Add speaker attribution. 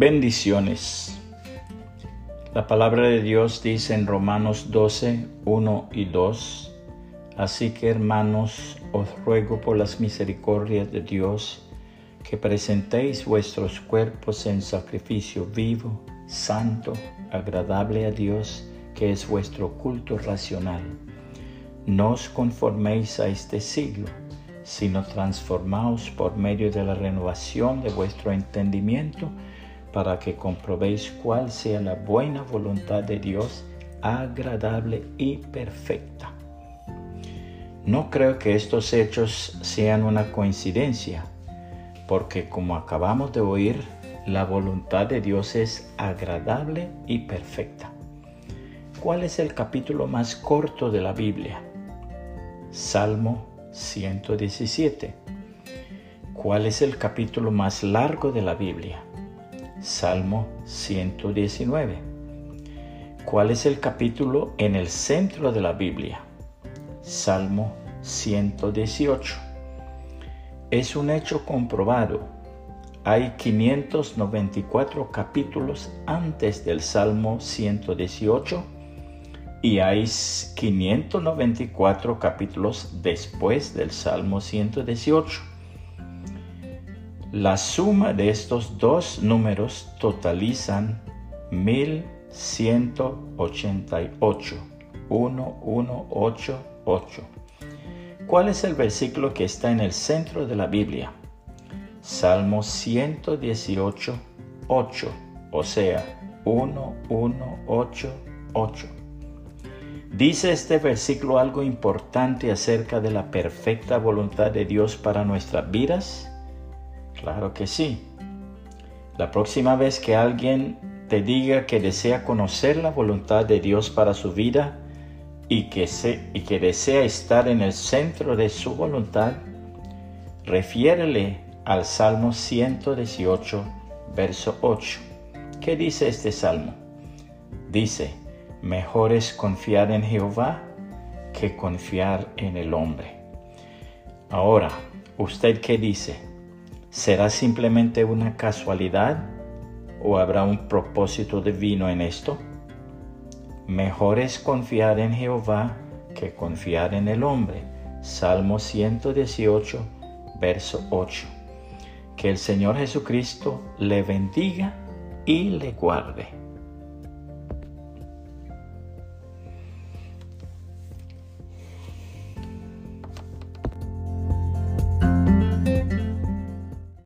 Speaker 1: Bendiciones. La palabra de Dios dice en Romanos 12, 1 y 2, Así que hermanos, os ruego por las misericordias de Dios que presentéis vuestros cuerpos en sacrificio vivo, santo, agradable a Dios, que es vuestro culto racional. No os conforméis a este siglo, sino transformaos por medio de la renovación de vuestro entendimiento, para que comprobéis cuál sea la buena voluntad de Dios, agradable y perfecta. No creo que estos hechos sean una coincidencia, porque como acabamos de oír, la voluntad de Dios es agradable y perfecta. ¿Cuál es el capítulo más corto de la Biblia? Salmo 117. ¿Cuál es el capítulo más largo de la Biblia? Salmo 119. ¿Cuál es el capítulo en el centro de la Biblia? Salmo 118. Es un hecho comprobado. Hay 594 capítulos antes del Salmo 118 y hay 594 capítulos después del Salmo 118. La suma de estos dos números totalizan 1188. 1188. ¿Cuál es el versículo que está en el centro de la Biblia? Salmo 118, 8, o sea, 1188. ¿Dice este versículo algo importante acerca de la perfecta voluntad de Dios para nuestras vidas? Claro que sí. La próxima vez que alguien te diga que desea conocer la voluntad de Dios para su vida y que, y que desea estar en el centro de su voluntad, refiérele al Salmo 118, verso 8. ¿Qué dice este salmo? Dice, mejor es confiar en Jehová que confiar en el hombre. Ahora, ¿usted qué dice? ¿Será simplemente una casualidad o habrá un propósito divino en esto? Mejor es confiar en Jehová que confiar en el hombre. Salmo 118, verso 8. Que el Señor Jesucristo le bendiga y le guarde.